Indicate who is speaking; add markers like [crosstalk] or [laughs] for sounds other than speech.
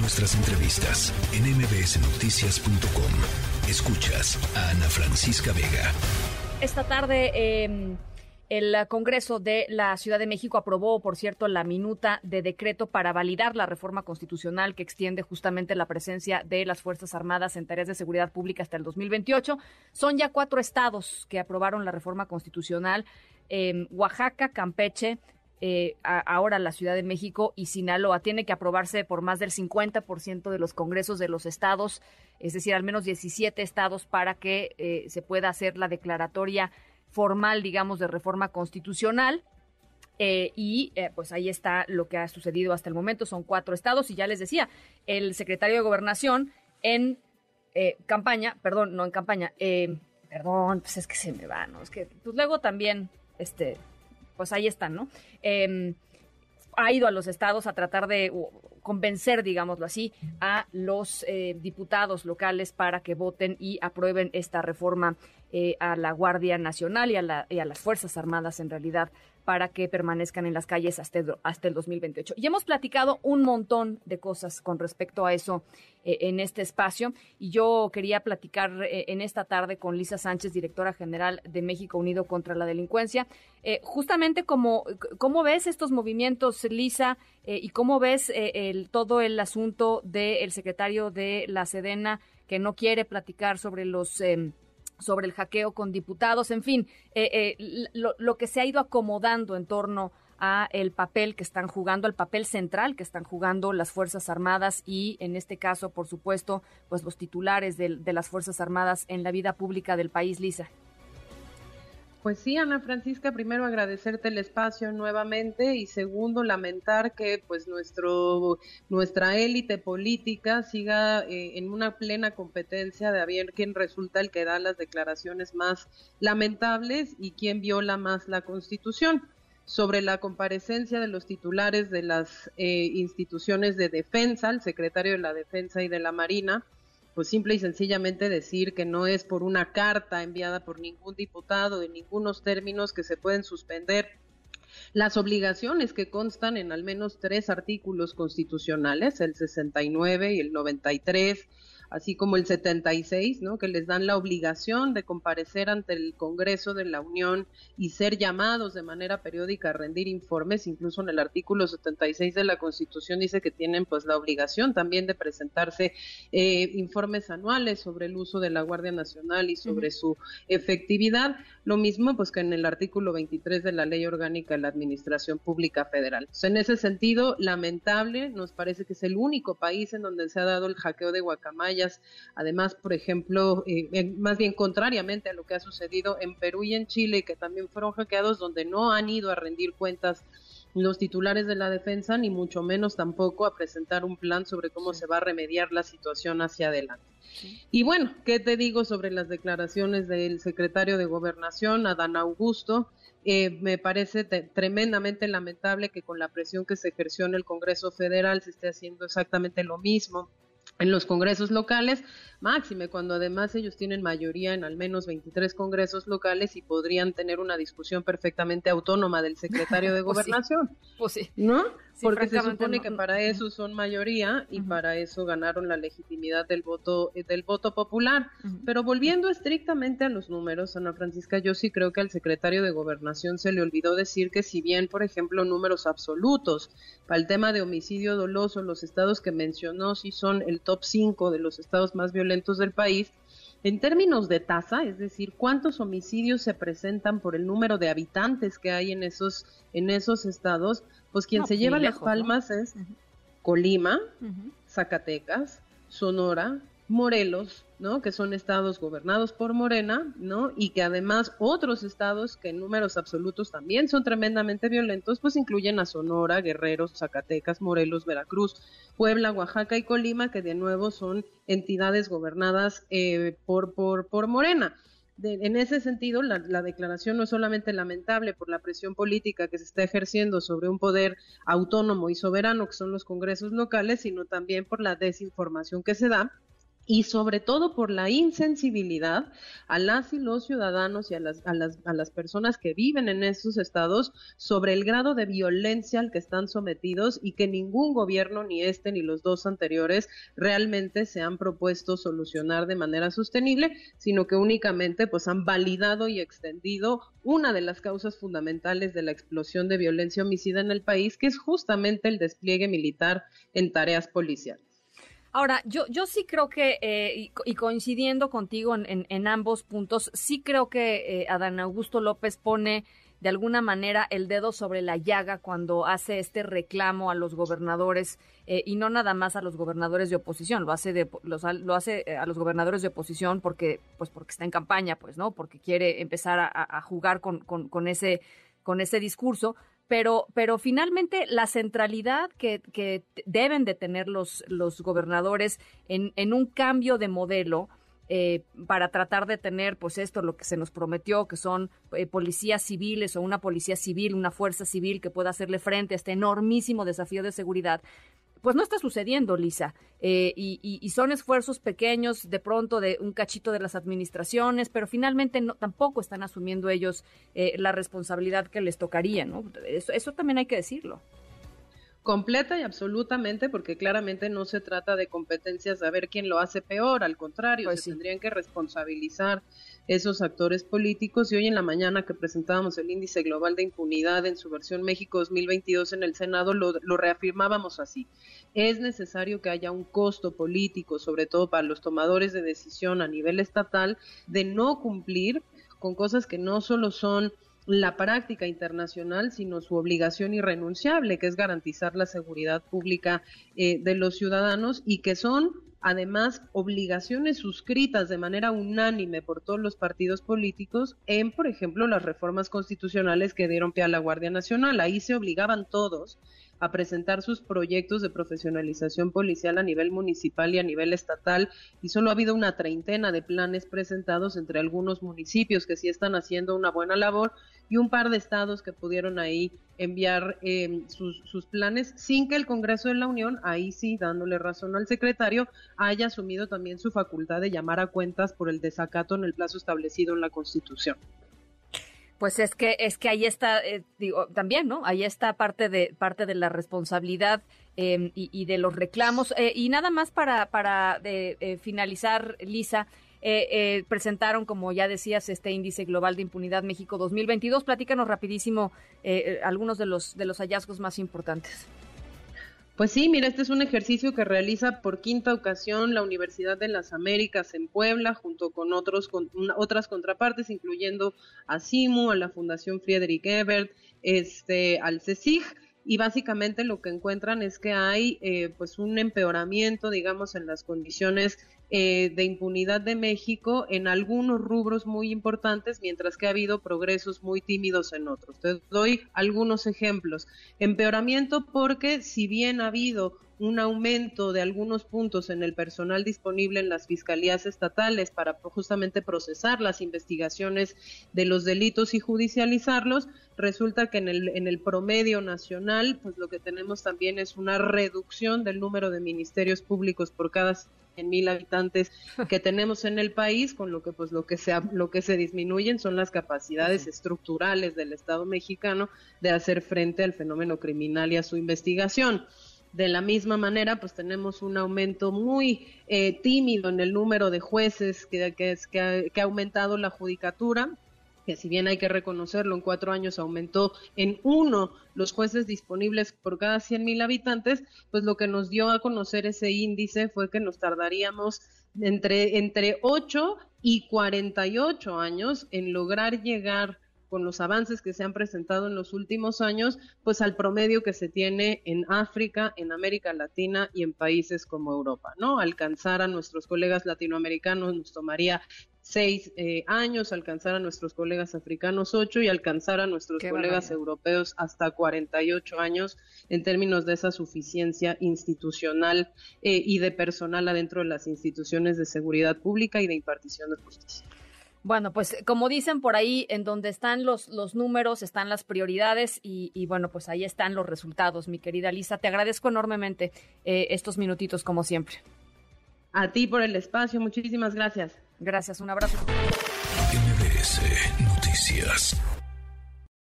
Speaker 1: Nuestras entrevistas en mbsnoticias.com. Escuchas a Ana Francisca Vega.
Speaker 2: Esta tarde em, el Congreso de la Ciudad de México aprobó, por cierto, la minuta de decreto para validar la reforma constitucional que extiende justamente la presencia de las Fuerzas Armadas en tareas de seguridad pública hasta el 2028. Son ya cuatro estados que aprobaron la reforma constitucional. Em, Oaxaca, Campeche, eh, ahora la Ciudad de México y Sinaloa. Tiene que aprobarse por más del 50% de los congresos de los estados, es decir, al menos 17 estados para que eh, se pueda hacer la declaratoria formal, digamos, de reforma constitucional. Eh, y pues ahí está lo que ha sucedido hasta el momento. Son cuatro estados y ya les decía, el secretario de Gobernación en campaña, perdón, no en campaña, perdón, pues es que se me va, ¿no? Es que pues luego también, este, pues ahí están, ¿no? Em, ha ido a los estados a tratar de convencer, digámoslo así, a los eh, diputados locales para que voten y aprueben esta reforma eh, a la Guardia Nacional y a, y a las Fuerzas Armadas en realidad para que permanezcan en las calles hasta el, hasta el 2028. Y hemos platicado un montón de cosas con respecto a eso eh, en este espacio. Y yo quería platicar eh, en esta tarde con Lisa Sánchez, directora general de México Unido contra la Delincuencia, eh, justamente como, cómo ves estos movimientos, Lisa, y cómo ves todo el asunto del secretario de la Sedena que no quiere platicar sobre los em, sobre el hackeo con diputados, en fin, eh, eh, lo, que se ha ido acomodando en torno a el papel que están jugando, el papel central que están jugando las Fuerzas Armadas y, en este caso, por supuesto, pues los titulares de las Fuerzas Armadas en la vida pública del país, Lisa.
Speaker 3: Pues sí, Ana Francisca, primero agradecerte el espacio nuevamente y segundo lamentar que pues nuestro nuestra élite política siga eh, en una plena competencia de a ver quién resulta el que da las declaraciones más lamentables y quién viola más la Constitución. Sobre la comparecencia de los titulares de las eh, instituciones de defensa, el secretario de la Defensa y de la Marina, pues simple y sencillamente decir que no es por una carta enviada por ningún diputado de ningunos términos que se pueden suspender las obligaciones que constan en al menos tres artículos constitucionales, el 69 y el 93 así como el 76, ¿no? que les dan la obligación de comparecer ante el Congreso de la Unión y ser llamados de manera periódica a rendir informes, incluso en el artículo 76 de la Constitución dice que tienen pues la obligación también de presentarse eh, informes anuales sobre el uso de la Guardia Nacional y sobre su efectividad, lo mismo pues que en el artículo 23 de la Ley Orgánica de la Administración Pública Federal. en ese sentido, lamentable, nos parece que es el único país en donde se ha dado el hackeo de Guacamaya Además, por ejemplo, eh, más bien contrariamente a lo que ha sucedido en Perú y en Chile, que también fueron hackeados, donde no han ido a rendir cuentas los titulares de la defensa, ni mucho menos tampoco a presentar un plan sobre cómo se va a remediar la situación hacia adelante. Y bueno, ¿qué te digo sobre las declaraciones del secretario de Gobernación, Adán Augusto? Eh, me parece tremendamente lamentable que con la presión que se ejerció en el Congreso Federal se esté haciendo exactamente lo mismo en los congresos locales, máxime cuando además ellos tienen mayoría en al menos 23 congresos locales y podrían tener una discusión perfectamente autónoma del secretario de [laughs] pues gobernación.
Speaker 2: Pues sí.
Speaker 3: ¿No? Porque se supone que para eso son mayoría y para eso ganaron la legitimidad del voto eh, del voto popular. Pero volviendo estrictamente a los números, Ana Francisca, yo sí creo que al secretario de Gobernación se le olvidó decir que si bien, por ejemplo, números absolutos para el tema de homicidio doloso, los estados que mencionó sí son el top 5 de los estados más violentos del país, en términos de tasa, es decir, cuántos homicidios se presentan por el número de habitantes que hay en esos, en esos estados, pues quien se lleva las palmas es Colima, Zacatecas, Sonora, Morelos, ¿no? Que son estados gobernados por Morena, ¿no? Y que además otros estados que en números absolutos también son tremendamente violentos, pues incluyen a Sonora, Guerrero, Zacatecas, Morelos, Veracruz, Puebla, Oaxaca y Colima, que de nuevo son entidades gobernadas eh, por, por, por Morena. En ese sentido, la, la, declaración no es solamente lamentable por la presión política que se está ejerciendo sobre un poder autónomo y soberano que son los congresos locales, sino también por la desinformación que se da y sobre todo por la insensibilidad a las y los ciudadanos y a las, a las, a las personas que viven en esos estados sobre el grado de violencia al que están sometidos y que ningún gobierno, ni este ni los dos anteriores, realmente se han propuesto solucionar de manera sostenible, sino que únicamente pues han validado y extendido una de las causas fundamentales de la explosión de violencia homicida en el país, que es justamente el despliegue militar en tareas policiales.
Speaker 2: Ahora, yo, yo sí creo que, eh, y, coincidiendo contigo en, ambos puntos, sí creo que eh, Adán Augusto López pone de alguna manera el dedo sobre la llaga cuando hace este reclamo a los gobernadores eh, y no nada más a los gobernadores de oposición, lo hace de, lo hace a los gobernadores de oposición porque pues porque está en campaña, pues, ¿no? Porque quiere empezar a, jugar con, con, con, ese con ese discurso, pero, pero finalmente la centralidad que, que deben de tener los, los gobernadores en, en un cambio de modelo, eh, para tratar de tener, pues esto, lo que se nos prometió, que son eh, policías civiles o una policía civil, una fuerza civil que pueda hacerle frente a este enormísimo desafío de seguridad, pues no está sucediendo, Lisa. Eh, y, son esfuerzos pequeños, de pronto, de un cachito de las administraciones, pero finalmente no, tampoco están asumiendo ellos eh, la responsabilidad que les tocaría, ¿no? Eso, eso también hay que decirlo
Speaker 3: completa y absolutamente, porque claramente no se trata de competencias de ver quién lo hace peor, al contrario, pues se tendrían que responsabilizar esos actores políticos. Y hoy en la mañana que presentábamos el índice global de impunidad en su versión México 2022 en el Senado, lo, lo reafirmábamos así. Es necesario que haya un costo político, sobre todo para los tomadores de decisión a nivel estatal, de no cumplir con cosas que no solo son la práctica internacional, sino su obligación irrenunciable, que es garantizar la seguridad pública eh, de los ciudadanos y que son además obligaciones suscritas de manera unánime por todos los partidos políticos en, por ejemplo, las reformas constitucionales que dieron pie a la Guardia Nacional. Ahí se obligaban todos a presentar sus proyectos de profesionalización policial a nivel municipal y a nivel estatal y solo ha habido una treintena de planes presentados entre algunos municipios que sí están haciendo una buena labor y un par de estados que pudieron ahí enviar em, sus, sus, planes sin que el Congreso de la Unión, ahí sí dándole razón al secretario, haya asumido también su facultad de llamar a cuentas por el desacato en el plazo establecido en la Constitución.
Speaker 2: Pues es que es que ahí está, eh, digo, también, ¿no? Ahí está parte de parte de la responsabilidad em, y, de los reclamos. Eh, y nada más para para eh, finalizar, Lisa, presentaron, como ya decías, este índice global de impunidad México 2022. Platícanos rapidísimo algunos de los de los hallazgos más importantes.
Speaker 3: Pues sí, mira, este es un ejercicio que realiza por quinta ocasión la Universidad de las Américas en Puebla, junto con, otros, con otras contrapartes, incluyendo a CIMU, a la Fundación Friedrich Ebert, este, al CECIG, y básicamente lo que encuentran es que hay eh, pues un empeoramiento, digamos, en las condiciones eh, de impunidad de México en algunos rubros muy importantes, mientras que ha habido progresos muy tímidos en otros. Te doy algunos ejemplos. Empeoramiento porque si bien ha habido un aumento de algunos puntos en el personal disponible en las fiscalías estatales para justamente procesar las investigaciones de los delitos y judicializarlos, resulta que en el, en el promedio nacional, pues lo que tenemos también es una reducción del número de ministerios públicos por cada en mil habitantes que [laughs] tenemos en el país, con lo que pues lo que se lo que se disminuyen son las capacidades estructurales del Estado mexicano de hacer frente al fenómeno criminal y a su investigación. De la misma manera, pues tenemos un aumento muy eh, tímido en el número de jueces que, que, que, que ha aumentado la judicatura, que si bien hay que reconocerlo, en cuatro años aumentó en uno los jueces disponibles por cada 100 mil habitantes, pues lo que nos dio a conocer ese índice fue que nos tardaríamos entre, entre 8 y 48 años en lograr llegar con los avances que se han presentado en los últimos años, pues al promedio que se tiene en África, en América Latina y en países como Europa, ¿no? Alcanzar a nuestros colegas latinoamericanos nos tomaría seis eh, años, alcanzar a nuestros colegas africanos ocho y alcanzar a nuestros colegas europeos hasta 48 años en términos de esa suficiencia institucional eh, y de personal adentro de las instituciones de seguridad pública y de impartición de justicia.
Speaker 2: Bueno, pues como dicen por ahí, en donde están los, los números, están las prioridades y, y bueno, pues ahí están los resultados, mi querida Lisa. Te agradezco enormemente eh, estos minutitos como siempre.
Speaker 3: A ti por el espacio, muchísimas gracias.
Speaker 1: Gracias, un abrazo.